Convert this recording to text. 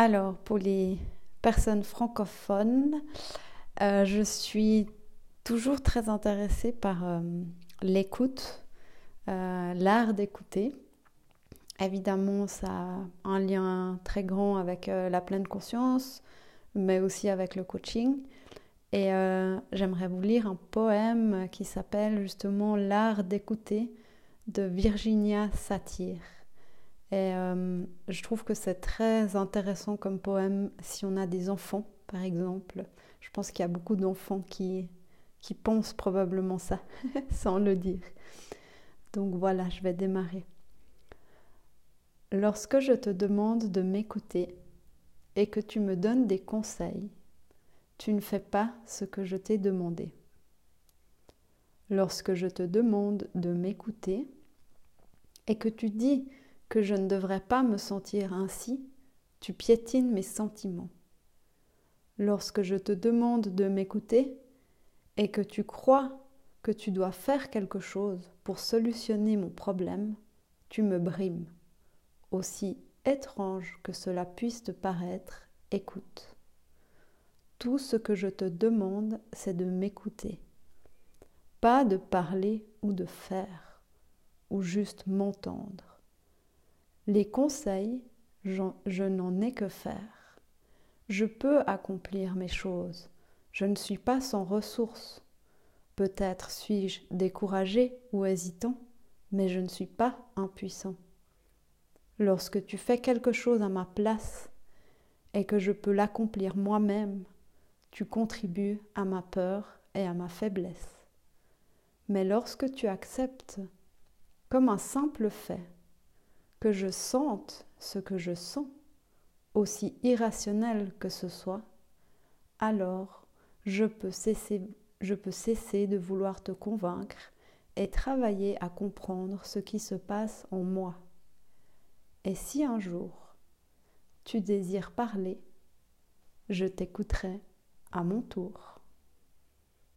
Alors, pour les personnes francophones, euh, je suis toujours très intéressée par euh, l'écoute, euh, l'art d'écouter. Évidemment, ça a un lien très grand avec la pleine conscience, mais aussi avec le coaching. Et j'aimerais vous lire un poème qui s'appelle justement L'art d'écouter de Virginia Satir. Et je trouve que c'est très intéressant comme poème si on a des enfants, par exemple. Je pense qu'il y a beaucoup d'enfants qui, qui pensent probablement ça, sans le dire. Donc voilà, je vais démarrer. Lorsque je te demande de m'écouter et que tu me donnes des conseils, tu ne fais pas ce que je t'ai demandé. Lorsque je te demande de m'écouter et que tu dis que je ne devrais pas me sentir ainsi, tu piétines mes sentiments. Lorsque je te demande de m'écouter et que tu crois que tu dois faire quelque chose pour solutionner mon problème, tu me brimes. Aussi étrange que cela puisse te paraître, écoute. Tout ce que je te demande, c'est de m'écouter. Pas de parler ou de faire, ou juste m'entendre. Les conseils, je n'en ai que faire. Je peux accomplir mes choses. Je ne suis pas sans ressources. Peut-être suis-je découragé ou hésitant, mais je ne suis pas impuissant. Lorsque tu fais quelque chose à ma place et que je peux l'accomplir moi-même, tu contribues à ma peur et à ma faiblesse. Mais lorsque tu acceptes, comme un simple fait, que je sente ce que je sens, aussi irrationnel que ce soit, alors je peux cesser, je peux cesser de vouloir te convaincre et travailler à comprendre ce qui se passe en moi. Et si un jour tu désires parler, je t'écouterai à mon tour.